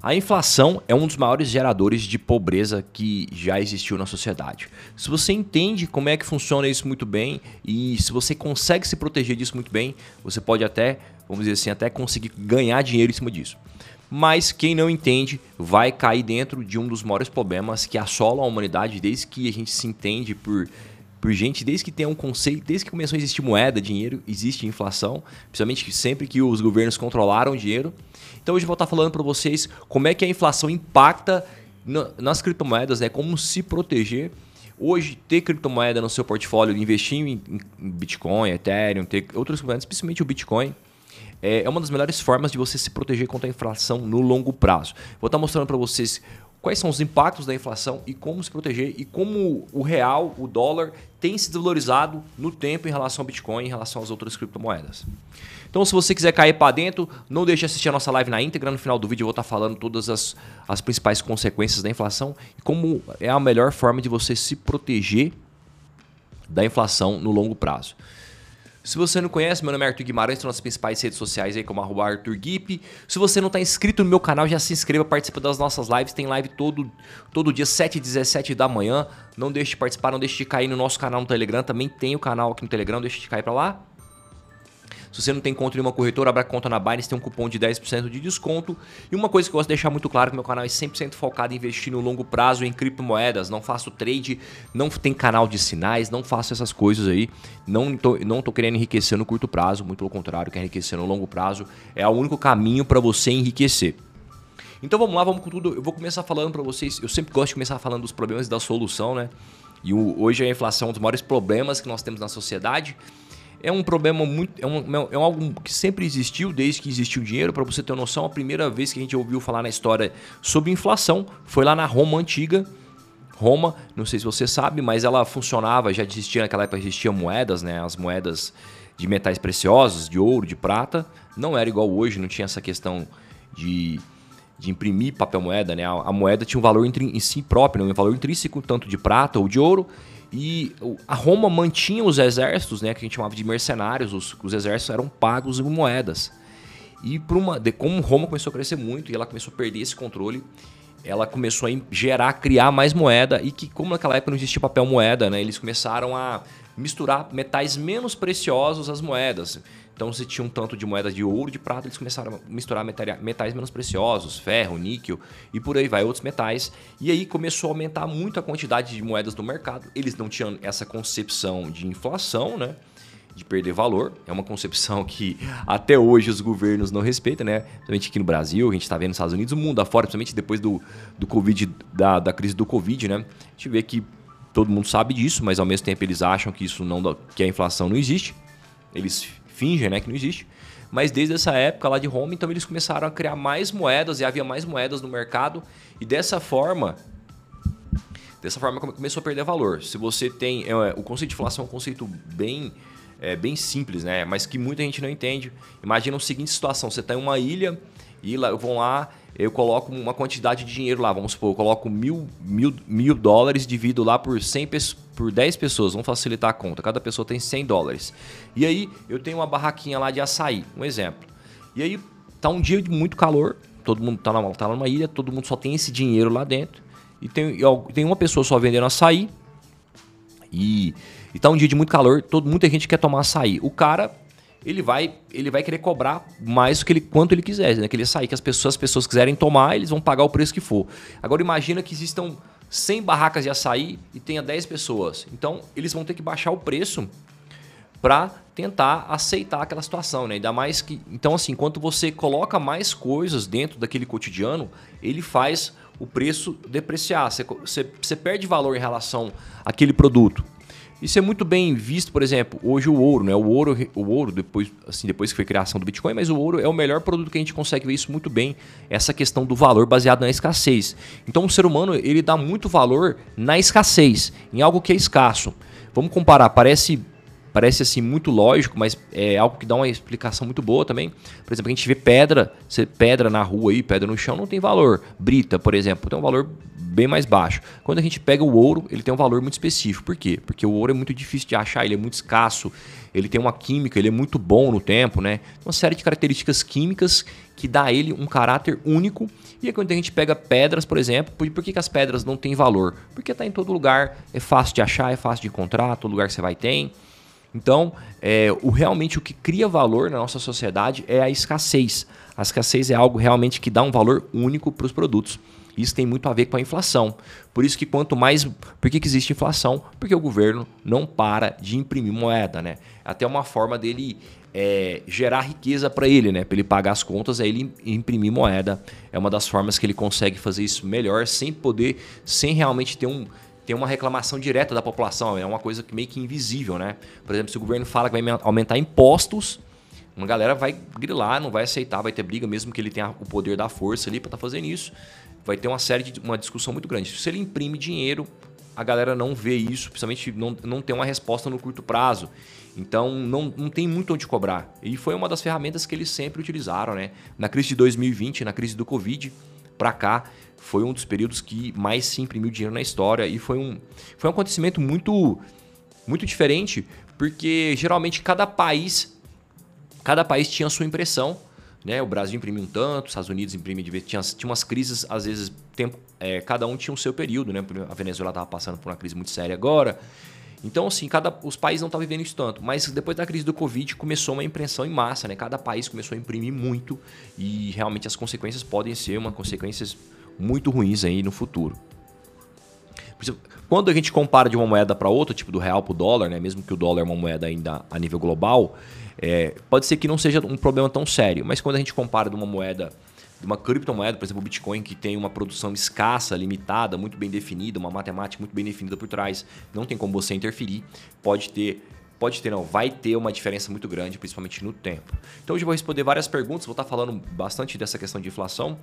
A inflação é um dos maiores geradores de pobreza que já existiu na sociedade. Se você entende como é que funciona isso muito bem e se você consegue se proteger disso muito bem, você pode até, vamos dizer assim, até conseguir ganhar dinheiro em cima disso. Mas quem não entende vai cair dentro de um dos maiores problemas que assolam a humanidade desde que a gente se entende por por gente desde que tem um conceito, desde que começou a existir moeda, dinheiro, existe inflação, principalmente sempre que os governos controlaram o dinheiro. Então hoje eu vou estar falando para vocês como é que a inflação impacta nas criptomoedas, né? Como se proteger. Hoje, ter criptomoeda no seu portfólio, investir em, Bitcoin, Ethereum, ter outras moedas, especialmente o Bitcoin, é, é uma das melhores formas de você se proteger contra a inflação no longo prazo. Vou estar mostrando para vocês quais são os impactos da inflação e como se proteger e como o real, o dólar, tem se desvalorizado no tempo em relação ao Bitcoin, em relação às outras criptomoedas. Então, se você quiser cair para dentro, não deixe de assistir a nossa live na íntegra. No final do vídeo eu vou estar falando todas as, as principais consequências da inflação e como é a melhor forma de você se proteger da inflação no longo prazo. Se você não conhece, meu nome é Arthur Guimarães, estou nas principais redes sociais aí como arroba Arthur Gip. Se você não está inscrito no meu canal, já se inscreva, participa das nossas lives. Tem live todo, todo dia, 7 e 17 da manhã. Não deixe de participar, não deixe de cair no nosso canal no Telegram. Também tem o canal aqui no Telegram, deixe de cair para lá. Se você não tem conta em uma corretora, abra conta na Binance, tem um cupom de 10% de desconto. E uma coisa que eu gosto de deixar muito claro que meu canal é 100% focado em investir no longo prazo em criptomoedas. Não faço trade, não tem canal de sinais, não faço essas coisas aí. Não tô, não tô querendo enriquecer no curto prazo, muito pelo contrário, quero enriquecer no longo prazo. É o único caminho para você enriquecer. Então vamos lá, vamos com tudo. Eu vou começar falando para vocês. Eu sempre gosto de começar falando dos problemas e da solução, né? E hoje a inflação é um dos maiores problemas que nós temos na sociedade é um problema muito. É, um, é algo que sempre existiu, desde que existiu dinheiro. Para você ter noção, a primeira vez que a gente ouviu falar na história sobre inflação foi lá na Roma Antiga. Roma, não sei se você sabe, mas ela funcionava, já existia naquela época, existiam moedas, né? As moedas de metais preciosos, de ouro, de prata. Não era igual hoje, não tinha essa questão de, de imprimir papel moeda, né? A, a moeda tinha um valor em si próprio, né? um valor intrínseco, tanto de prata ou de ouro. E a Roma mantinha os exércitos, né, que a gente chamava de mercenários, os, os exércitos eram pagos em moedas. E por uma, de, como Roma começou a crescer muito e ela começou a perder esse controle, ela começou a gerar, criar mais moeda e que como naquela época não existia papel moeda, né, eles começaram a misturar metais menos preciosos às moedas. Então, se tinha um tanto de moedas de ouro, de prata, eles começaram a misturar metais menos preciosos, ferro, níquel e por aí vai, outros metais. E aí começou a aumentar muito a quantidade de moedas no mercado. Eles não tinham essa concepção de inflação, né? De perder valor. É uma concepção que até hoje os governos não respeitam, né? Principalmente aqui no Brasil, a gente está vendo nos Estados Unidos, o mundo afora, principalmente depois do, do Covid, da, da crise do Covid, né? A gente vê que todo mundo sabe disso, mas ao mesmo tempo eles acham que isso não que a inflação não existe. Eles fingem né, que não existe. Mas desde essa época lá de Roma, então eles começaram a criar mais moedas e havia mais moedas no mercado. E dessa forma, dessa forma começou a perder valor. Se você tem. É, o conceito de inflação é um conceito bem, é, bem simples, né? Mas que muita gente não entende. Imagina a seguinte situação: você está em uma ilha e lá, vão lá eu coloco uma quantidade de dinheiro lá, vamos supor, eu coloco mil, mil, mil dólares, divido lá por 100 por 10 pessoas, vamos facilitar a conta, cada pessoa tem 100 dólares. E aí eu tenho uma barraquinha lá de açaí, um exemplo. E aí tá um dia de muito calor, todo mundo tá, na, tá numa ilha, todo mundo só tem esse dinheiro lá dentro, e tem, tem uma pessoa só vendendo açaí, e, e tá um dia de muito calor, todo, muita gente quer tomar açaí. O cara ele vai, ele vai querer cobrar mais do que ele, quanto ele quiser, né? Que ele sair, que as pessoas, as pessoas quiserem tomar, eles vão pagar o preço que for. Agora imagina que existam 100 barracas de açaí e tenha 10 pessoas. Então, eles vão ter que baixar o preço para tentar aceitar aquela situação, né? Ainda mais que, então assim, enquanto você coloca mais coisas dentro daquele cotidiano, ele faz o preço depreciar. Você, você, você perde valor em relação àquele produto. Isso é muito bem visto, por exemplo, hoje o ouro, né? O ouro, o ouro depois, assim, depois que foi a criação do Bitcoin, mas o ouro é o melhor produto que a gente consegue ver isso muito bem, essa questão do valor baseado na escassez. Então o ser humano, ele dá muito valor na escassez, em algo que é escasso. Vamos comparar, parece parece assim muito lógico, mas é algo que dá uma explicação muito boa também. Por exemplo, a gente vê pedra, pedra na rua aí, pedra no chão não tem valor. Brita, por exemplo, tem um valor bem mais baixo. Quando a gente pega o ouro, ele tem um valor muito específico. Por quê? Porque o ouro é muito difícil de achar, ele é muito escasso, ele tem uma química, ele é muito bom no tempo, né? Uma série de características químicas que dá a ele um caráter único. E quando a gente pega pedras, por exemplo, por, por que, que as pedras não têm valor? Porque está em todo lugar, é fácil de achar, é fácil de encontrar, todo lugar que você vai tem. Então, é, o realmente o que cria valor na nossa sociedade é a escassez. A escassez é algo realmente que dá um valor único para os produtos. Isso tem muito a ver com a inflação. Por isso que quanto mais. Por que, que existe inflação? Porque o governo não para de imprimir moeda, né? Até uma forma dele é, gerar riqueza para ele, né? Para ele pagar as contas, é ele imprimir moeda. É uma das formas que ele consegue fazer isso melhor, sem poder, sem realmente ter um ter uma reclamação direta da população. É uma coisa meio que invisível, né? Por exemplo, se o governo fala que vai aumentar impostos, uma galera vai grilar, não vai aceitar, vai ter briga, mesmo que ele tenha o poder da força ali para estar tá fazendo isso vai ter uma série de uma discussão muito grande. Se ele imprime dinheiro, a galera não vê isso, principalmente não, não tem uma resposta no curto prazo. Então não, não tem muito onde cobrar. E foi uma das ferramentas que eles sempre utilizaram, né? Na crise de 2020, na crise do Covid, para cá, foi um dos períodos que mais se imprimiu dinheiro na história. E foi um, foi um acontecimento muito, muito diferente, porque geralmente cada país, cada país tinha a sua impressão né? O Brasil imprimiu um tanto, os Estados Unidos imprimiu de vez. Tinha, tinha umas crises, às vezes, tempo, é, cada um tinha o seu período. Né? A Venezuela estava passando por uma crise muito séria agora. Então, assim, cada, os países não estavam vivendo isso tanto. Mas depois da crise do Covid, começou uma impressão em massa. Né? Cada país começou a imprimir muito e realmente as consequências podem ser uma consequências muito ruins aí no futuro. Quando a gente compara de uma moeda para outra, tipo do real para o dólar, né? mesmo que o dólar é uma moeda ainda a nível global, é, pode ser que não seja um problema tão sério, mas quando a gente compara de uma moeda, de uma criptomoeda, por exemplo, o Bitcoin, que tem uma produção escassa, limitada, muito bem definida, uma matemática muito bem definida por trás, não tem como você interferir, pode ter pode ter, não, vai ter uma diferença muito grande, principalmente no tempo. Então hoje eu vou responder várias perguntas, vou estar falando bastante dessa questão de inflação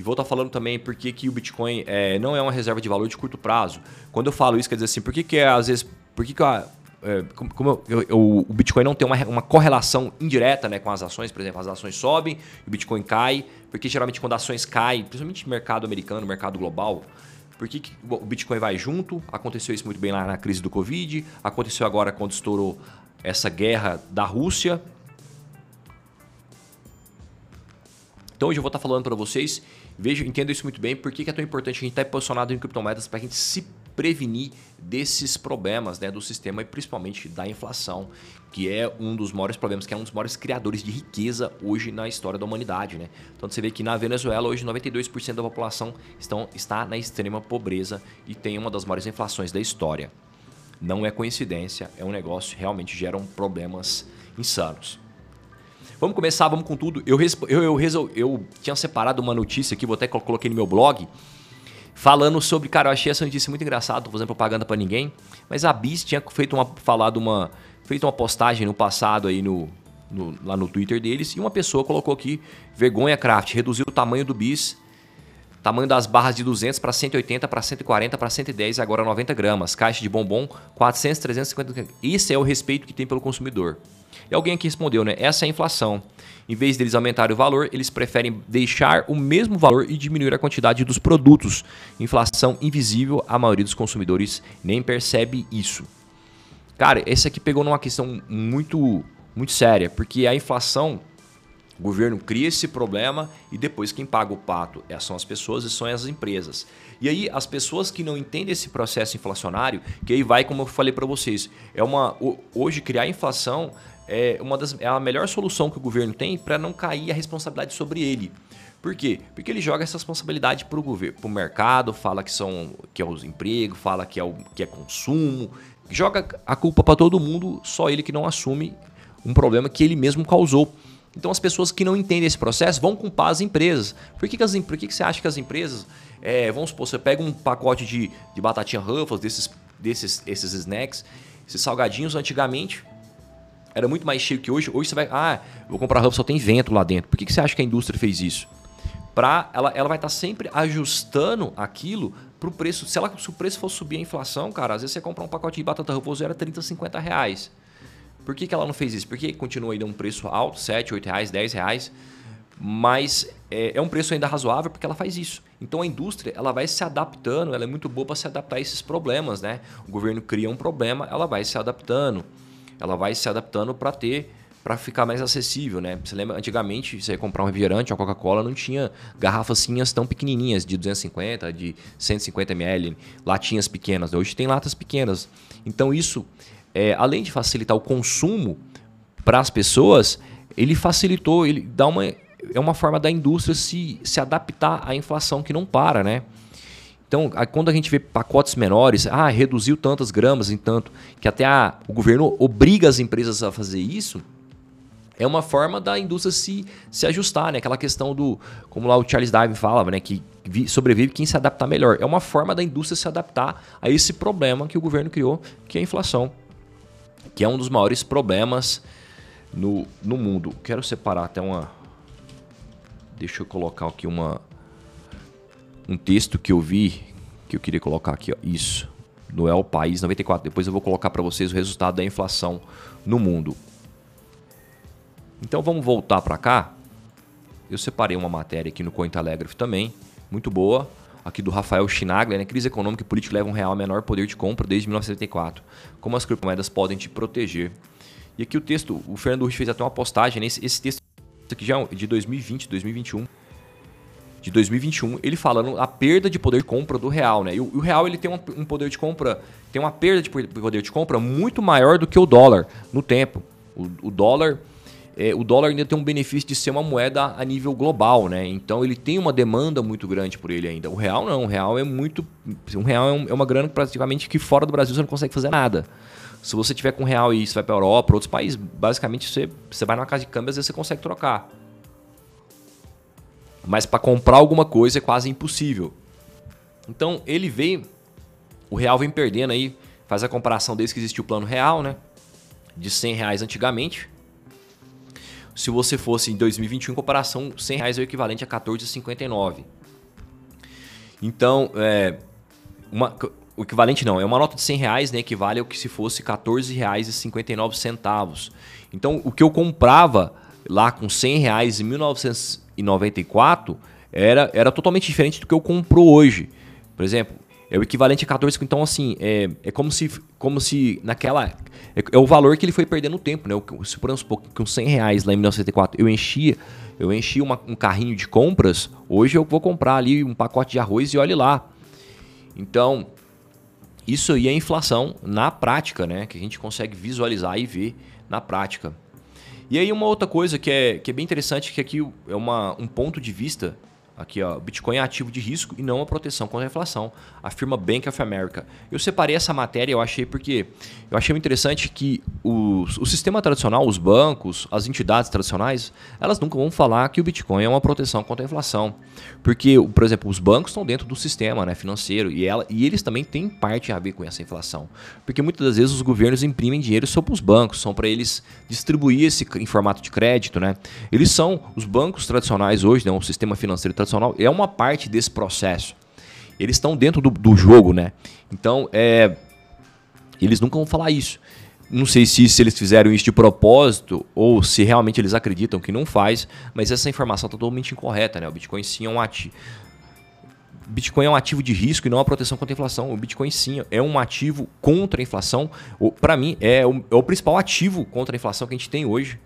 e vou estar falando também por que, que o Bitcoin é, não é uma reserva de valor de curto prazo. Quando eu falo isso, quer dizer assim, por que, que é, às vezes, por que, que a, é, como eu, eu, o Bitcoin não tem uma, uma correlação indireta né, com as ações, por exemplo, as ações sobem, o Bitcoin cai, porque geralmente quando ações caem, principalmente mercado americano, mercado global, por que, que o Bitcoin vai junto? Aconteceu isso muito bem lá na crise do Covid, aconteceu agora quando estourou essa guerra da Rússia. Então hoje eu vou estar falando para vocês, vejo, entendo isso muito bem, por que, é tão importante a gente estar posicionado em criptomoedas para a gente se prevenir desses problemas né, do sistema e principalmente da inflação, que é um dos maiores problemas, que é um dos maiores criadores de riqueza hoje na história da humanidade. Né? Então você vê que na Venezuela hoje 92% da população estão, está na extrema pobreza e tem uma das maiores inflações da história. Não é coincidência, é um negócio que realmente geram problemas insanos. Vamos começar, vamos com tudo. Eu, eu, eu, eu, eu tinha separado uma notícia aqui, vou até coloquei no meu blog, falando sobre, cara, eu achei essa notícia muito engraçada, tô fazendo propaganda para ninguém, mas a Bis tinha feito uma falado uma feito uma postagem no passado aí no, no, lá no Twitter deles e uma pessoa colocou aqui vergonha craft, reduziu o tamanho do bis, tamanho das barras de 200 para 180 para 140 para 110 agora 90 gramas, caixa de bombom 400 350. Isso é o respeito que tem pelo consumidor. E alguém aqui respondeu, né? Essa é a inflação. Em vez deles aumentarem o valor, eles preferem deixar o mesmo valor e diminuir a quantidade dos produtos. Inflação invisível, a maioria dos consumidores nem percebe isso. Cara, esse aqui pegou numa questão muito, muito séria, porque a inflação, o governo cria esse problema e depois quem paga o pato é, são as pessoas e são as empresas. E aí as pessoas que não entendem esse processo inflacionário, que aí vai como eu falei para vocês, é uma hoje criar inflação é, uma das, é a melhor solução que o governo tem para não cair a responsabilidade sobre ele. Por quê? Porque ele joga essa responsabilidade para o governo, para o mercado, fala que são que é os empregos, fala que é o que é consumo, joga a culpa para todo mundo, só ele que não assume um problema que ele mesmo causou. Então as pessoas que não entendem esse processo vão culpar as empresas. Por que, que, as, por que, que você acha que as empresas, é, vamos supor, você pega um pacote de, de batatinha Ruffles, desses, desses esses snacks, esses salgadinhos antigamente, era muito mais cheio que hoje. Hoje você vai, ah, vou comprar roupa, só tem vento lá dentro. Por que, que você acha que a indústria fez isso? Pra, ela, ela vai estar tá sempre ajustando aquilo para o preço. Se, ela, se o preço for subir a inflação, cara, às vezes você comprar um pacote de batata Ruffles era 30, 50 reais. Por que, que ela não fez isso? Porque continua ainda um preço alto, 7, 8 reais, 10 reais, mas é, é, um preço ainda razoável porque ela faz isso. Então a indústria ela vai se adaptando, ela é muito boa para se adaptar a esses problemas, né? O governo cria um problema, ela vai se adaptando, ela vai se adaptando para ter para ficar mais acessível, né? Você lembra, antigamente, você ia comprar um refrigerante, uma Coca-Cola, não tinha garrafacinhas tão pequenininhas, de 250, de 150 ml, latinhas pequenas. Hoje tem latas pequenas. Então isso, é, além de facilitar o consumo para as pessoas, ele facilitou, ele dá uma é uma forma da indústria se, se adaptar à inflação que não para, né? Então, quando a gente vê pacotes menores, ah, reduziu tantas gramas em tanto, que até a, o governo obriga as empresas a fazer isso, é uma forma da indústria se, se ajustar, né? Aquela questão do, como lá o Charles Darwin falava, né? Que sobrevive quem se adaptar melhor. É uma forma da indústria se adaptar a esse problema que o governo criou, que é a inflação, que é um dos maiores problemas no, no mundo. Quero separar até uma. Deixa eu colocar aqui uma um texto que eu vi que eu queria colocar aqui, ó, isso. No El País 94. Depois eu vou colocar para vocês o resultado da inflação no mundo. Então vamos voltar para cá. Eu separei uma matéria aqui no Cointelegraph também, muito boa, aqui do Rafael Schnagler, né? Crise econômica e política leva um real a menor poder de compra desde 1974. Como as criptomoedas podem te proteger? E aqui o texto, o Fernando Ruiz fez até uma postagem nesse esse texto aqui já é de 2020, 2021. De 2021, ele falando a perda de poder de compra do real, né? E o, o real ele tem um, um poder de compra, tem uma perda de poder de compra muito maior do que o dólar no tempo. O, o dólar é, o dólar ainda tem um benefício de ser uma moeda a nível global, né? Então ele tem uma demanda muito grande por ele ainda. O real não, o real é muito. Um real é, um, é uma grana praticamente que fora do Brasil você não consegue fazer nada. Se você tiver com real e você vai para Europa, para outros países, basicamente você, você vai na casa de câmbio às vezes você consegue trocar. Mas para comprar alguma coisa é quase impossível. Então ele veio, o real vem perdendo aí, faz a comparação desde que existiu o plano real, né? De 100 reais antigamente, se você fosse em 2021, em comparação, 100 reais é o equivalente a 14,59. Então, é, uma, o equivalente não, é uma nota de 100 reais, né, equivale ao que se fosse 14 reais e 59 centavos. Então, o que eu comprava lá com 100 reais em 1994 era, era totalmente diferente do que eu compro hoje. Por exemplo, é o equivalente a 14. Então, assim, é, é como, se, como se naquela. É, é o valor que ele foi perdendo o tempo, né? Se por exemplo, com 100 reais lá em 1974 eu enchia, eu enchia uma, um carrinho de compras, hoje eu vou comprar ali um pacote de arroz e olhe lá. Então, isso aí é inflação na prática, né? Que a gente consegue visualizar e ver na prática. E aí uma outra coisa que é, que é bem interessante, que aqui é uma, um ponto de vista Aqui, ó, Bitcoin é ativo de risco e não a proteção contra a inflação, afirma Bank of America. Eu separei essa matéria, eu achei porque eu achei interessante que o, sistema tradicional, os bancos, as entidades tradicionais, elas nunca vão falar que o Bitcoin é uma proteção contra a inflação. Porque, por exemplo, os bancos estão dentro do sistema né, financeiro e, ela, e eles também têm parte a ver com essa inflação. Porque muitas das vezes os governos imprimem dinheiro sobre os bancos, são para eles distribuir esse em formato de crédito. Né? Eles são, os bancos tradicionais hoje, né, o sistema financeiro tradicional, é uma parte desse processo. Eles estão dentro do, do, jogo, né? Então, é, eles nunca vão falar isso. Não sei se, se eles fizeram isso de propósito ou se realmente eles acreditam que não faz, mas essa informação está totalmente incorreta, né? O Bitcoin sim é um ativo. Bitcoin é um ativo de risco e não a proteção contra a inflação. O Bitcoin sim é um ativo contra a inflação. Para mim, é o, é o principal ativo contra a inflação que a gente tem hoje.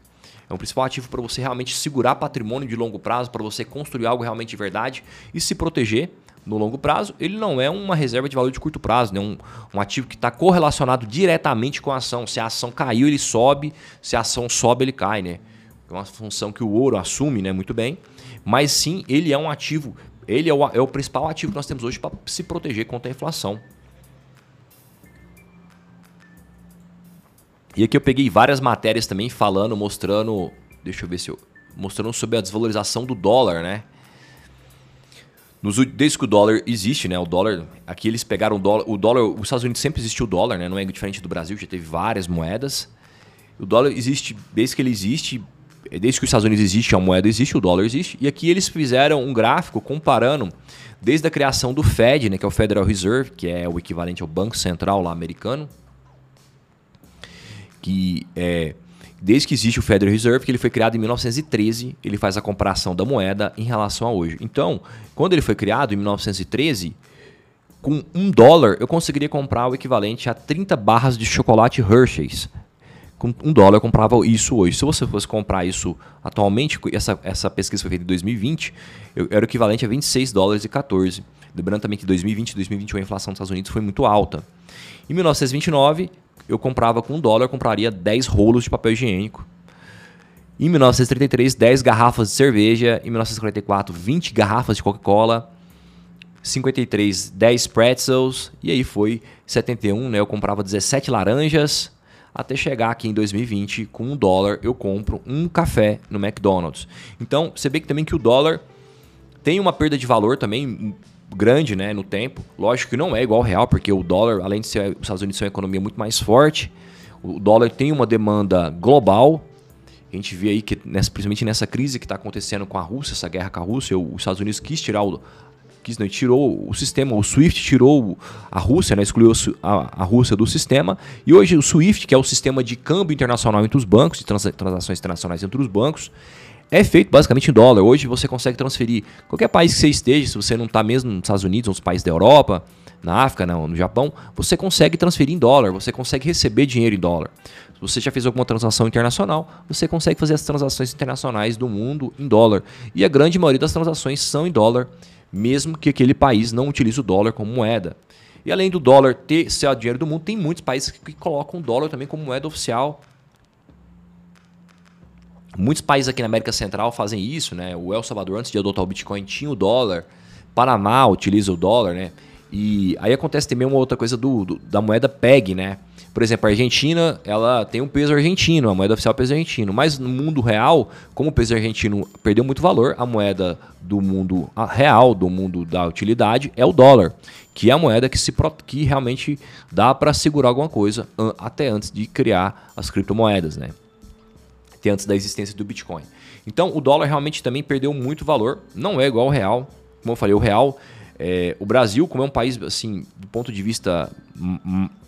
É um principal ativo para você realmente segurar patrimônio de longo prazo, para você construir algo realmente de verdade e se proteger no longo prazo. Ele não é uma reserva de valor de curto prazo, né? um, um ativo que está correlacionado diretamente com a ação. Se a ação caiu, ele sobe, se a ação sobe, ele cai. Né? É uma função que o ouro assume né? muito bem. Mas sim, ele é um ativo, ele é o, é o principal ativo que nós temos hoje para se proteger contra a inflação. E aqui eu peguei várias matérias também falando, mostrando. Deixa eu ver se eu. Mostrando sobre a desvalorização do dólar, né? Nos, desde que o dólar existe, né? O dólar. Aqui eles pegaram o dólar. O dólar. Os Estados Unidos sempre existiu o dólar, né? Não é diferente do Brasil, já teve várias moedas. O dólar existe desde que ele existe. Desde que os Estados Unidos existe, a moeda existe, o dólar existe. E aqui eles fizeram um gráfico comparando desde a criação do Fed, né, que é o Federal Reserve, que é o equivalente ao Banco Central lá americano, que é desde que existe o Federal Reserve, que ele foi criado em 1913, ele faz a comparação da moeda em relação a hoje. Então, quando ele foi criado em 1913, com um dólar eu conseguiria comprar o equivalente a 30 barras de chocolate Hershey's. Com um dólar eu comprava isso hoje. Se você fosse comprar isso atualmente, essa, essa pesquisa foi feita em 2020, eu, era o equivalente a 26 dólares e 14. Lembrando também que 2020 e 2021 a inflação dos Estados Unidos foi muito alta. Em 1929, eu comprava com um dólar, compraria 10 rolos de papel higiênico. Em 1933, 10 garrafas de cerveja. Em 1944, 20 garrafas de Coca-Cola. 53, 10 pretzels. E aí foi 71, né? Eu comprava 17 laranjas. Até chegar aqui em 2020, com um dólar, eu compro um café no McDonald's. Então, você vê que também que o dólar tem uma perda de valor também grande né, no tempo. Lógico que não é igual ao real, porque o dólar, além de ser os Estados Unidos ser uma economia muito mais forte, o dólar tem uma demanda global. A gente vê aí que, nessa, principalmente nessa crise que está acontecendo com a Rússia, essa guerra com a Rússia, os Estados Unidos quis tirar o. Quis, não, tirou o sistema, o SWIFT tirou a Rússia, né, excluiu a, a Rússia do sistema. E hoje o SWIFT, que é o sistema de câmbio internacional entre os bancos, de trans, transações internacionais entre os bancos, é feito basicamente em dólar. Hoje você consegue transferir qualquer país que você esteja, se você não está mesmo nos Estados Unidos, nos países da Europa, na África, não, no Japão, você consegue transferir em dólar, você consegue receber dinheiro em dólar. Se você já fez alguma transação internacional, você consegue fazer as transações internacionais do mundo em dólar. E a grande maioria das transações são em dólar, mesmo que aquele país não utilize o dólar como moeda. E além do dólar ter ser o dinheiro do mundo, tem muitos países que colocam o dólar também como moeda oficial Muitos países aqui na América Central fazem isso, né? O El Salvador, antes de adotar o Bitcoin, tinha o dólar. Panamá utiliza o dólar, né? E aí acontece também uma outra coisa do, do, da moeda PEG, né? Por exemplo, a Argentina, ela tem um peso argentino, a moeda oficial é o peso argentino. Mas no mundo real, como o peso argentino perdeu muito valor, a moeda do mundo real, do mundo da utilidade, é o dólar, que é a moeda que, se, que realmente dá para segurar alguma coisa até antes de criar as criptomoedas, né? Antes da existência do Bitcoin. Então o dólar realmente também perdeu muito valor, não é igual ao real. Como eu falei, o real, é, o Brasil, como é um país, assim, do ponto de vista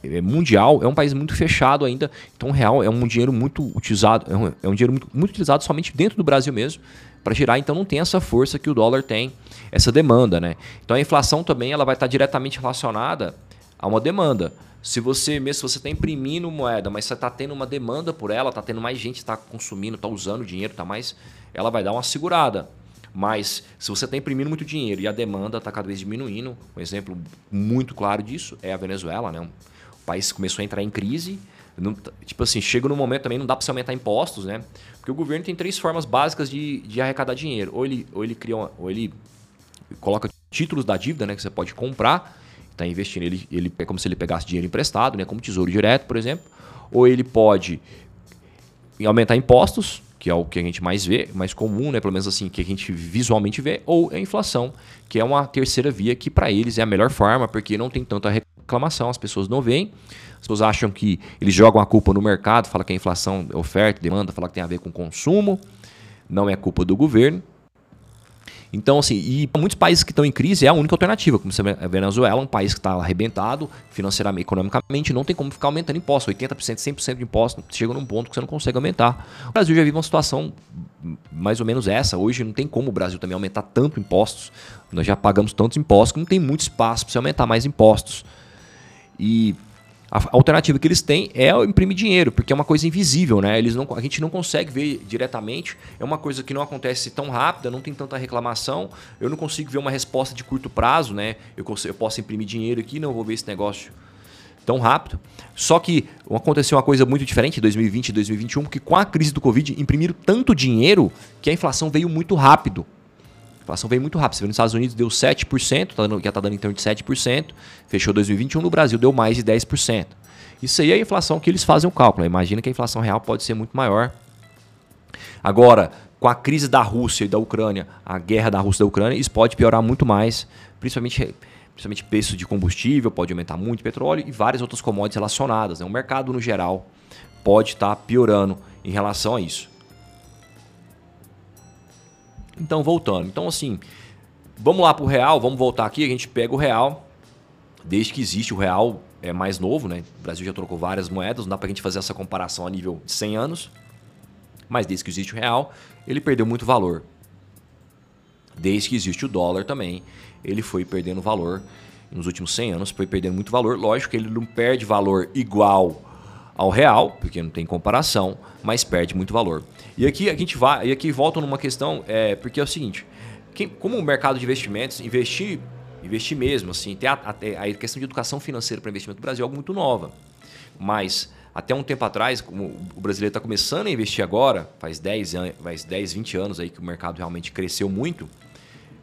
é, mundial, é um país muito fechado ainda. Então o real é um dinheiro muito utilizado, é um, é um dinheiro muito, muito utilizado somente dentro do Brasil mesmo para girar, então não tem essa força que o dólar tem, essa demanda, né? Então a inflação também ela vai estar diretamente relacionada a uma demanda. Se você, mesmo se você está imprimindo moeda, mas você está tendo uma demanda por ela, está tendo mais gente está consumindo, está usando dinheiro, tá mais, ela vai dar uma segurada. Mas se você está imprimindo muito dinheiro e a demanda está cada vez diminuindo, um exemplo muito claro disso é a Venezuela, né? O país começou a entrar em crise. Não, tipo assim, chega no momento também, não dá para você aumentar impostos, né? Porque o governo tem três formas básicas de, de arrecadar dinheiro. Ou ele, ou ele cria uma, ou ele coloca títulos da dívida, né? Que você pode comprar está investindo, ele, ele é como se ele pegasse dinheiro emprestado, né, como tesouro direto, por exemplo, ou ele pode aumentar impostos, que é o que a gente mais vê, mais comum, né, pelo menos assim, que a gente visualmente vê, ou a inflação, que é uma terceira via que para eles é a melhor forma, porque não tem tanta reclamação, as pessoas não veem, as pessoas acham que eles jogam a culpa no mercado, fala que a inflação é oferta, demanda, fala que tem a ver com consumo, não é culpa do governo, então, assim, e para muitos países que estão em crise é a única alternativa, como você vê, a Venezuela, um país que está arrebentado financeiramente, economicamente, não tem como ficar aumentando impostos, 80%, 100% de impostos, chega num ponto que você não consegue aumentar. O Brasil já vive uma situação mais ou menos essa, hoje não tem como o Brasil também aumentar tanto impostos, nós já pagamos tantos impostos que não tem muito espaço para você aumentar mais impostos. E a alternativa que eles têm é imprimir dinheiro, porque é uma coisa invisível, né? Eles não, a gente não consegue ver diretamente, é uma coisa que não acontece tão rápida, não tem tanta reclamação, eu não consigo ver uma resposta de curto prazo, né? Eu, eu posso imprimir dinheiro aqui, não vou ver esse negócio tão rápido. Só que aconteceu uma coisa muito diferente em 2020 e 2021, porque com a crise do Covid imprimiram tanto dinheiro que a inflação veio muito rápido inflação veio muito rápido. Você vê nos Estados Unidos deu 7%, tá dando, já está dando em torno de 7%, fechou 2021, no Brasil deu mais de 10%. Isso aí é a inflação que eles fazem o cálculo. Imagina que a inflação real pode ser muito maior. Agora, com a crise da Rússia e da Ucrânia, a guerra da Rússia e da Ucrânia, isso pode piorar muito mais, principalmente, principalmente preço de combustível, pode aumentar muito petróleo e várias outras commodities relacionadas. Né? O mercado, no geral, pode estar tá piorando em relação a isso. Então, voltando. Então, assim, vamos lá para o real, vamos voltar aqui, a gente pega o real. Desde que existe o real, é mais novo, né? O Brasil já trocou várias moedas, não dá para a gente fazer essa comparação a nível de 100 anos. Mas desde que existe o real, ele perdeu muito valor. Desde que existe o dólar também, ele foi perdendo valor. Nos últimos 100 anos foi perdendo muito valor. Lógico que ele não perde valor igual ao real, porque não tem comparação, mas perde muito valor. E aqui a gente vai, e aqui volta numa questão, é, porque é o seguinte, quem, como o mercado de investimentos, investir, investir mesmo, assim, ter a, a, a questão de educação financeira para investimento no Brasil é algo muito nova. Mas até um tempo atrás, como o brasileiro está começando a investir agora, faz 10, faz 10, 20 anos aí que o mercado realmente cresceu muito,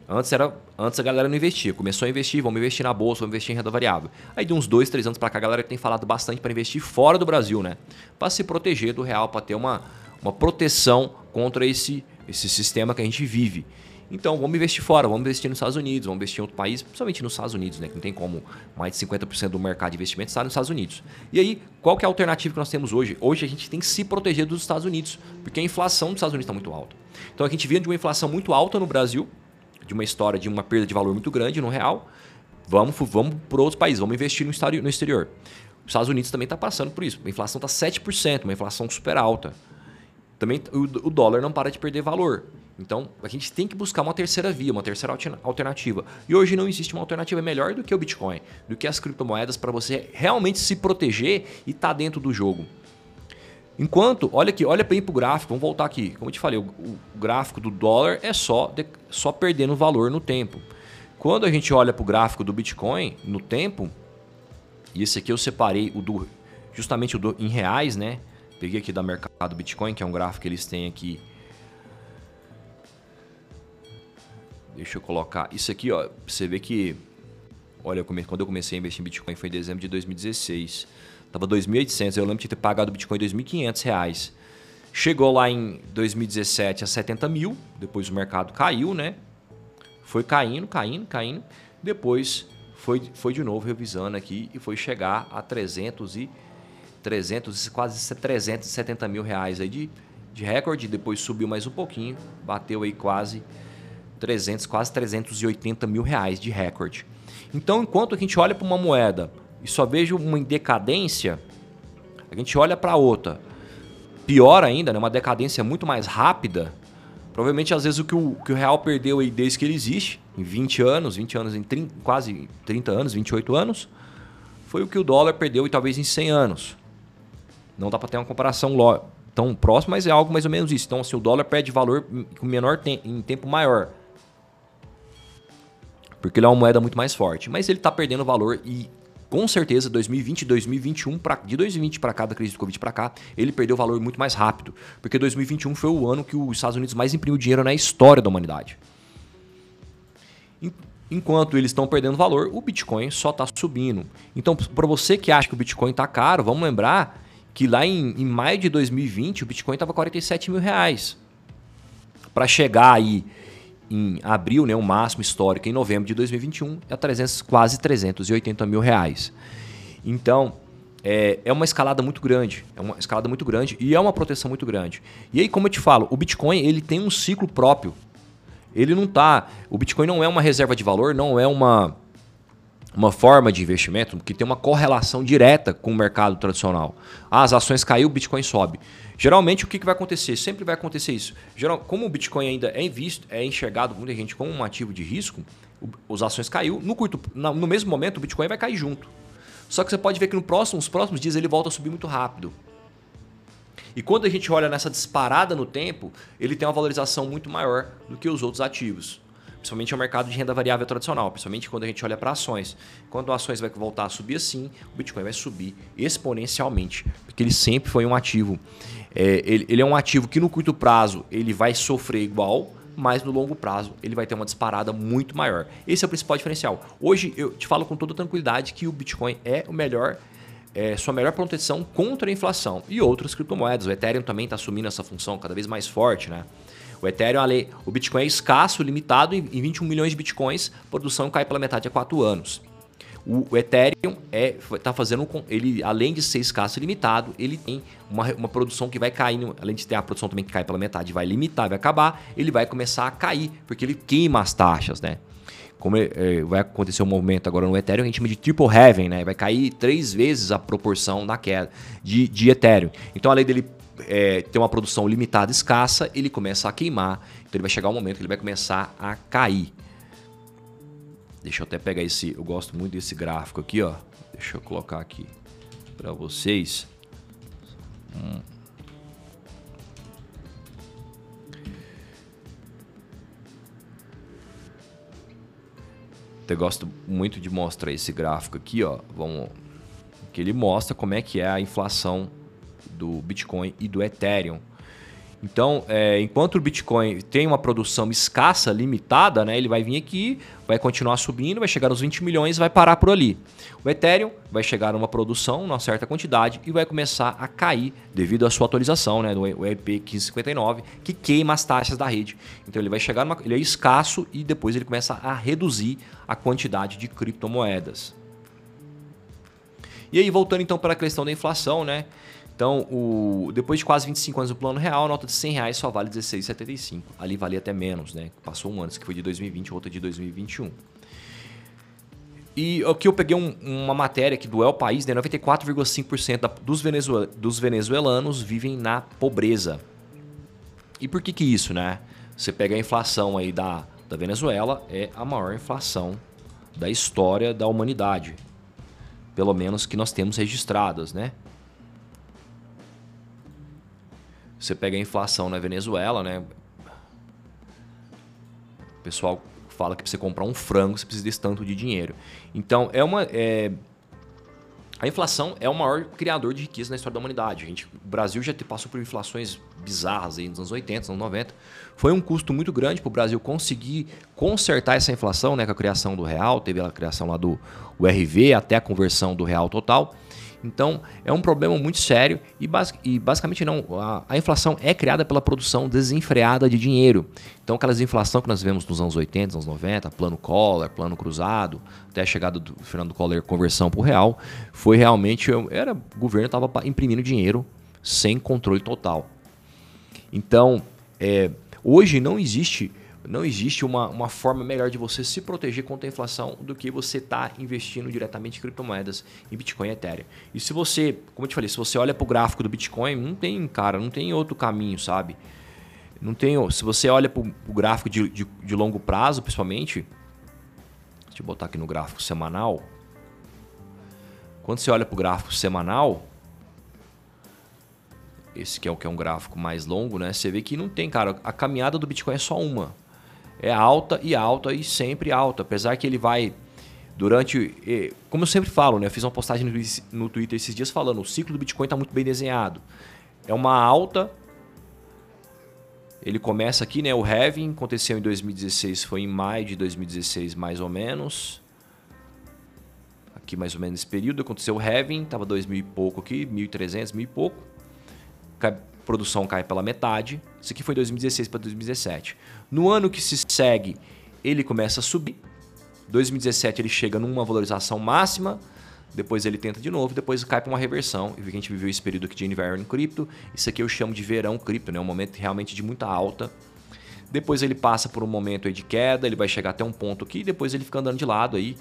Antes, era, antes a galera não investia. Começou a investir, vamos investir na bolsa, vamos investir em renda variável. Aí de uns dois, três anos para cá, a galera tem falado bastante para investir fora do Brasil, né? Para se proteger do real, para ter uma, uma proteção contra esse, esse sistema que a gente vive. Então, vamos investir fora, vamos investir nos Estados Unidos, vamos investir em outro país, principalmente nos Estados Unidos, né? Que não tem como mais de 50% do mercado de investimento estar nos Estados Unidos. E aí, qual que é a alternativa que nós temos hoje? Hoje a gente tem que se proteger dos Estados Unidos, porque a inflação dos Estados Unidos está muito alta. Então, a gente vinha de uma inflação muito alta no Brasil, de uma história de uma perda de valor muito grande no real, vamos, vamos para outros países, vamos investir no exterior. Os Estados Unidos também está passando por isso. A inflação está 7%, uma inflação super alta. Também o, dólar não para de perder valor. Então, a gente tem que buscar uma terceira via, uma terceira alternativa. E hoje não existe uma alternativa melhor do que o Bitcoin, do que as criptomoedas para você realmente se proteger e estar tá dentro do jogo. Enquanto, olha aqui, olha bem para o gráfico, vamos voltar aqui. Como eu te falei, o, o gráfico do dólar é só, de, só perdendo valor no tempo. Quando a gente olha para o gráfico do Bitcoin no tempo, e esse aqui eu separei o do, justamente o do, em reais, né? Peguei aqui da mercado Bitcoin, que é um gráfico que eles têm aqui. Deixa eu colocar. Isso aqui, ó, você vê que. Olha, quando eu comecei a investir em Bitcoin foi em dezembro de 2016. Tava 2.800. Eu lembro de ter pagado o Bitcoin 2.500 reais. Chegou lá em 2017 a 70 mil. Depois o mercado caiu, né? Foi caindo, caindo, caindo. Depois foi, foi de novo revisando aqui e foi chegar a 300 e 300, quase 370 mil reais aí de, de recorde. Depois subiu mais um pouquinho, bateu aí quase 300, quase 380 mil reais de recorde. Então, enquanto a gente olha para uma moeda e só vejo uma decadência, a gente olha para outra. Pior ainda, né, uma decadência muito mais rápida. Provavelmente, às vezes, o que o, que o real perdeu aí desde que ele existe, em 20 anos, 20 anos, em 30, quase 30 anos, 28 anos, foi o que o dólar perdeu e talvez em 100 anos. Não dá para ter uma comparação tão próxima, mas é algo mais ou menos isso. Então, assim, o dólar perde valor em menor te em tempo maior. Porque ele é uma moeda muito mais forte. Mas ele está perdendo valor e com certeza 2020 e 2021, pra, de 2020 para cá, da crise do Covid para cá, ele perdeu valor muito mais rápido. Porque 2021 foi o ano que os Estados Unidos mais imprimiu dinheiro na história da humanidade. Enquanto eles estão perdendo valor, o Bitcoin só está subindo. Então, para você que acha que o Bitcoin está caro, vamos lembrar que lá em, em maio de 2020 o Bitcoin estava 47 mil reais. Para chegar aí em abril, né, um máximo histórico em novembro de 2021, é 300, quase 380 mil reais. Então, é, é uma escalada muito grande, é uma escalada muito grande e é uma proteção muito grande. E aí, como eu te falo, o Bitcoin ele tem um ciclo próprio. Ele não tá, o Bitcoin não é uma reserva de valor, não é uma uma forma de investimento que tem uma correlação direta com o mercado tradicional. Ah, as ações caiu, o Bitcoin sobe. Geralmente o que, vai acontecer? Sempre vai acontecer isso. Geral, como o Bitcoin ainda é visto, é enxergado muita gente como um ativo de risco, as ações caiu, no curto, no mesmo momento o Bitcoin vai cair junto. Só que você pode ver que no próximo, nos próximos dias ele volta a subir muito rápido. E quando a gente olha nessa disparada no tempo, ele tem uma valorização muito maior do que os outros ativos principalmente o mercado de renda variável tradicional, principalmente quando a gente olha para ações. Quando ações vai voltar a subir assim, o Bitcoin vai subir exponencialmente, porque ele sempre foi um ativo. É, ele, ele é um ativo que no curto prazo ele vai sofrer igual, mas no longo prazo ele vai ter uma disparada muito maior. Esse é o principal diferencial. Hoje eu te falo com toda tranquilidade que o Bitcoin é o melhor, é, sua melhor proteção contra a inflação e outras criptomoedas. O Ethereum também está assumindo essa função cada vez mais forte, né? O Ethereum, o Bitcoin é escasso, limitado em 21 milhões de Bitcoins, produção cai pela metade há 4 anos. O, Ethereum é, tá fazendo, ele além de ser escasso e limitado, ele tem uma, uma produção que vai cair, além de ter a produção também que cai pela metade, vai limitar, vai acabar, ele vai começar a cair, porque ele queima as taxas, né? como é, é, vai acontecer um movimento agora no Ethereum, a gente chama de triple heaven, né? Vai cair três vezes a proporção da queda de, de Ethereum. Então, além dele é, ter uma produção limitada, escassa, ele começa a queimar. Então, ele vai chegar um momento que ele vai começar a cair. Deixa eu até pegar esse. Eu gosto muito desse gráfico aqui, ó. Deixa eu colocar aqui para vocês. Hum. Eu gosto muito de mostrar esse gráfico aqui, ó. Vamos, que ele mostra como é que é a inflação do Bitcoin e do Ethereum. Então, é, enquanto o Bitcoin tem uma produção escassa, limitada, né, ele vai vir aqui, vai continuar subindo, vai chegar nos 20 milhões vai parar por ali. O Ethereum vai chegar a uma produção, uma certa quantidade, e vai começar a cair devido à sua atualização né, do EP 1559, que queima as taxas da rede. Então ele vai chegar, numa, ele é escasso e depois ele começa a reduzir a quantidade de criptomoedas. E aí, voltando então para a questão da inflação, né? Então, o, depois de quase 25 anos do plano real, a nota de 100 reais só vale 16,75. Ali valia até menos, né? Passou um ano, esse que foi de 2020, outra de 2021. E aqui eu peguei um, uma matéria aqui do El País, né? 94,5% dos, venezuel, dos venezuelanos vivem na pobreza. E por que que isso, né? Você pega a inflação aí da, da Venezuela, é a maior inflação da história da humanidade. Pelo menos que nós temos registradas, né? Você pega a inflação na Venezuela, né? O pessoal fala que para você comprar um frango você precisa desse tanto de dinheiro. Então, é uma. É... A inflação é o maior criador de riqueza na história da humanidade. A gente, o Brasil já passou por inflações bizarras aí nos anos 80, nos anos 90. Foi um custo muito grande para o Brasil conseguir consertar essa inflação, né, com a criação do real, teve a criação lá do URV até a conversão do real total. Então, é um problema muito sério e, e basicamente não. A, a, inflação é criada pela produção desenfreada de dinheiro. Então, aquelas inflação que nós vemos nos anos 80, anos 90, plano Collor, plano cruzado, até a chegada do Fernando Collor, conversão para o real, foi realmente. Era, o governo estava imprimindo dinheiro sem controle total. Então, é, hoje não existe não existe uma, uma forma melhor de você se proteger contra a inflação do que você estar tá investindo diretamente em criptomoedas, em Bitcoin e Ethereum. E se você, como eu te falei, se você olha para o gráfico do Bitcoin, não tem, cara, não tem outro caminho, sabe? Não tem. Se você olha para o gráfico de, de, de longo prazo, principalmente, deixa eu botar aqui no gráfico semanal. Quando você olha para o gráfico semanal, esse que é o que é um gráfico mais longo, né? Você vê que não tem, cara. A caminhada do Bitcoin é só uma é alta e alta e sempre alta. Apesar que ele vai durante. Como eu sempre falo, né? Eu fiz uma postagem no Twitter esses dias falando: o ciclo do Bitcoin está muito bem desenhado. É uma alta. Ele começa aqui, né? O halving aconteceu em 2016, foi em maio de 2016, mais ou menos. Aqui, mais ou menos nesse período, aconteceu o halving, estava 2 mil e pouco aqui, 1.300, mil e pouco produção cai pela metade. Isso aqui foi 2016 para 2017. No ano que se segue, ele começa a subir. 2017 ele chega numa valorização máxima, depois ele tenta de novo, depois cai para uma reversão. E a gente viveu esse período aqui de inverno cripto. Isso aqui eu chamo de verão cripto, né? um momento realmente de muita alta. Depois ele passa por um momento de queda, ele vai chegar até um ponto aqui, depois ele fica andando de lado aí.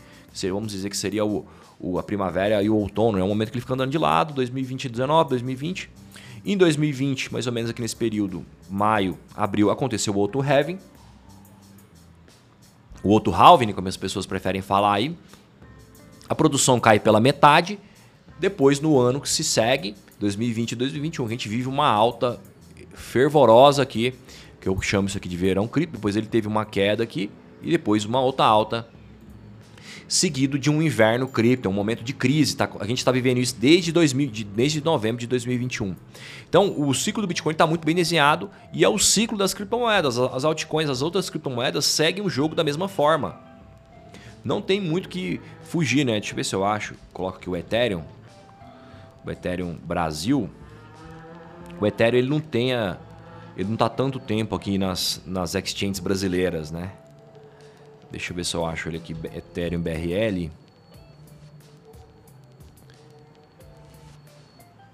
Vamos dizer que seria o, o a primavera e o outono, é um momento que ele fica andando de lado, 2020 2019, 2020. Em 2020, mais ou menos aqui nesse período, maio, abril, aconteceu o outro halving. O outro halving, como as pessoas preferem falar aí. A produção cai pela metade. Depois, no ano que se segue, 2020 e 2021, a gente vive uma alta fervorosa aqui, que eu chamo isso aqui de verão cripto. Depois ele teve uma queda aqui e depois uma outra alta seguido de um inverno cripto, um momento de crise. Tá? A gente está vivendo isso desde, 2000, de, desde novembro de 2021. Então, o ciclo do Bitcoin está muito bem desenhado e é o ciclo das criptomoedas. As altcoins, as outras criptomoedas seguem o jogo da mesma forma. Não tem muito que fugir, né? Deixa eu ver se eu acho. Coloco aqui o Ethereum. O Ethereum Brasil. O Ethereum ele não tenha, ele não está tanto tempo aqui nas, nas exchanges brasileiras, né? Deixa eu ver se eu acho ele aqui, Ethereum BRL.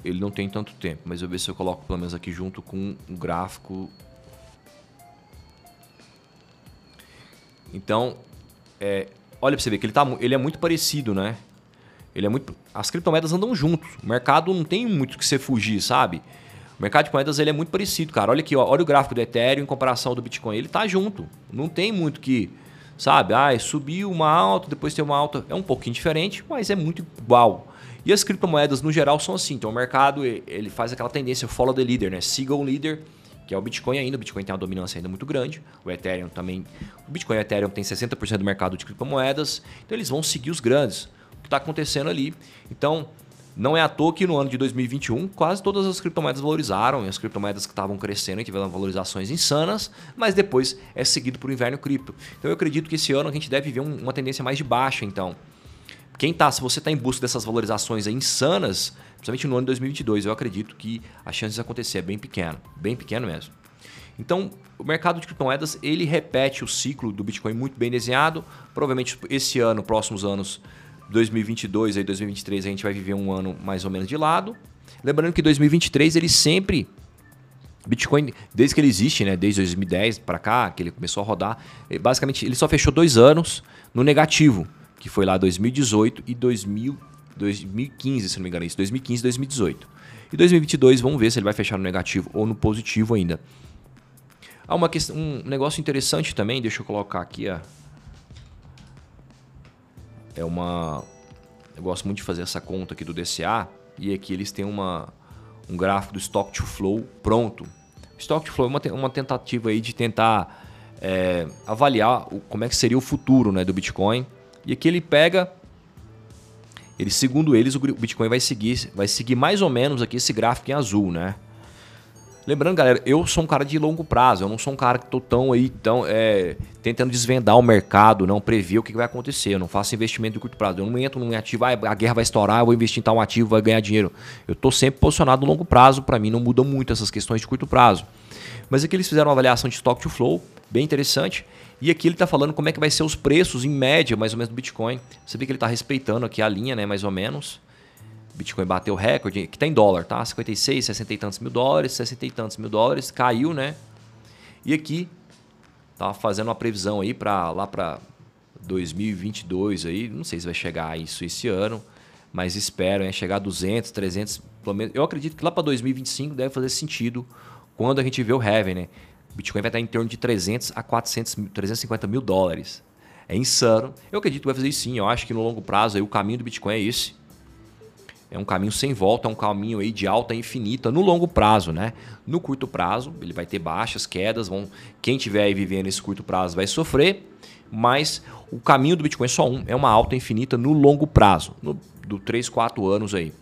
Ele não tem tanto tempo, mas eu vou ver se eu coloco pelo menos aqui junto com um gráfico. Então, é, olha para você ver que ele, tá, ele é muito parecido, né? Ele é muito. As criptomoedas andam juntos. O mercado não tem muito que você fugir, sabe? O mercado de moedas ele é muito parecido, cara. Olha aqui, ó, olha o gráfico do Ethereum em comparação do Bitcoin. Ele tá junto. Não tem muito que, sabe? Ah, subiu uma alta, depois tem uma alta. É um pouquinho diferente, mas é muito igual. E as criptomoedas no geral são assim. Então o mercado ele faz aquela tendência follow the leader, né? Siga o líder, que é o Bitcoin ainda. O Bitcoin tem uma dominância ainda muito grande. O Ethereum também. O Bitcoin e o Ethereum tem 60% do mercado de criptomoedas. Então eles vão seguir os grandes. O que está acontecendo ali. Então não é à toa que no ano de 2021 quase todas as criptomoedas valorizaram, e as criptomoedas que estavam crescendo e tiveram valorizações insanas, mas depois é seguido por inverno cripto. Então eu acredito que esse ano a gente deve ver uma tendência mais de baixa, então. Quem tá, se você está em busca dessas valorizações insanas, principalmente no ano de 2022, eu acredito que a chance de acontecer é bem pequena, bem pequeno mesmo. Então, o mercado de criptomoedas, ele repete o ciclo do Bitcoin muito bem desenhado. Provavelmente esse ano, próximos anos, 2022 e 2023 a gente vai viver um ano mais ou menos de lado. Lembrando que 2023 ele sempre Bitcoin, desde que ele existe, né, desde 2010 para cá, que ele começou a rodar, basicamente ele só fechou dois anos no negativo, que foi lá 2018 e 2000, 2015, se não me engano, isso, 2015 e 2018. E 2022, vamos ver se ele vai fechar no negativo ou no positivo ainda. Há uma questão, um negócio interessante também, deixa eu colocar aqui a, é uma. Eu gosto muito de fazer essa conta aqui do DCA e aqui eles têm uma, um gráfico do Stock to Flow pronto. Stock to Flow é uma, uma tentativa aí de tentar é, avaliar o, como é que seria o futuro né, do Bitcoin. E aqui ele pega. Ele, segundo eles, o Bitcoin vai seguir, vai seguir mais ou menos aqui esse gráfico em azul, né? Lembrando, galera, eu sou um cara de longo prazo, eu não sou um cara que tô tão aí, tão, é, tentando desvendar o mercado, não prever o que vai acontecer. Eu não faço investimento de curto prazo. Eu não entro num ativo, ah, a guerra vai estourar, eu vou investir em tal ativo, vai ganhar dinheiro. Eu tô sempre posicionado no longo prazo, para mim não mudam muito essas questões de curto prazo. Mas aqui eles fizeram uma avaliação de stock to flow, bem interessante. E aqui ele está falando como é que vai ser os preços em média, mais ou menos, do Bitcoin. Você vê que ele está respeitando aqui a linha, né, mais ou menos. Bitcoin bateu recorde, que está em dólar, tá? 56, 60 e tantos mil dólares, 60 e tantos mil dólares, caiu, né? E aqui tá fazendo uma previsão aí para lá para 2022 aí, não sei se vai chegar a isso esse ano, mas espero é chegar a 200, 300, pelo menos. Eu acredito que lá para 2025 deve fazer sentido quando a gente vê o Heaven, né? Bitcoin vai estar em torno de 300 a 400, 350 mil dólares. É insano. Eu acredito que vai fazer isso sim. Eu acho que no longo prazo aí, o caminho do Bitcoin é esse é um caminho sem volta, é um caminho aí de alta infinita no longo prazo, né? No curto prazo, ele vai ter baixas, quedas, vão quem tiver aí vivendo esse curto prazo vai sofrer, mas o caminho do Bitcoin é só um, é uma alta infinita no longo prazo, no, do 3, 4 anos aí.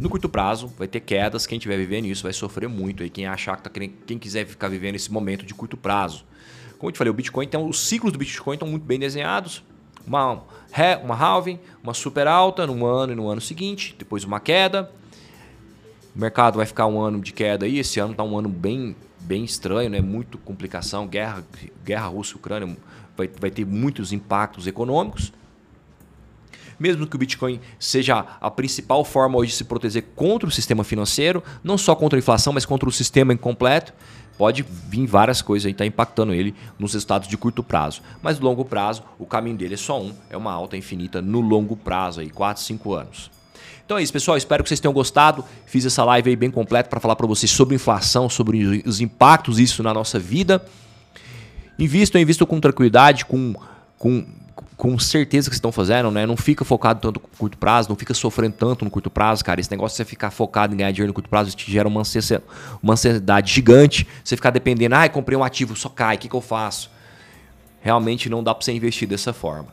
No curto prazo vai ter quedas, quem estiver vivendo isso vai sofrer muito aí, quem achar que tá quem quiser ficar vivendo esse momento de curto prazo. Como eu te falei, o Bitcoin, então os ciclos do Bitcoin estão muito bem desenhados, uma, uma halving, uma super alta no ano e no ano seguinte, depois uma queda. O mercado vai ficar um ano de queda aí. Esse ano está um ano bem, bem estranho, né? Muito complicação, guerra, guerra Rússia-Ucrânia vai, vai ter muitos impactos econômicos. Mesmo que o Bitcoin seja a principal forma hoje de se proteger contra o sistema financeiro, não só contra a inflação, mas contra o sistema incompleto, pode vir várias coisas aí, tá impactando ele nos resultados de curto prazo. Mas longo prazo, o caminho dele é só um, é uma alta infinita no longo prazo, aí 4, 5 anos. Então é isso, pessoal. Espero que vocês tenham gostado. Fiz essa live aí bem completa para falar para vocês sobre inflação, sobre os impactos disso na nossa vida. Invistam, invistam com tranquilidade, com, com com certeza que vocês estão fazendo, né? Não fica focado tanto no curto prazo, não fica sofrendo tanto no curto prazo, cara. Esse negócio de você ficar focado em ganhar dinheiro no curto prazo te gera uma ansiedade, uma ansiedade gigante. Você ficar dependendo, ah, comprei um ativo, só cai, o que, que eu faço? Realmente não dá para você investir dessa forma.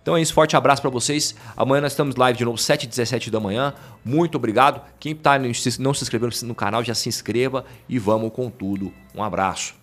Então é isso, forte abraço para vocês. Amanhã nós estamos live de novo, 7 h 17 da manhã. Muito obrigado. Quem tá, não se inscreveu no canal, já se inscreva e vamos com tudo. Um abraço.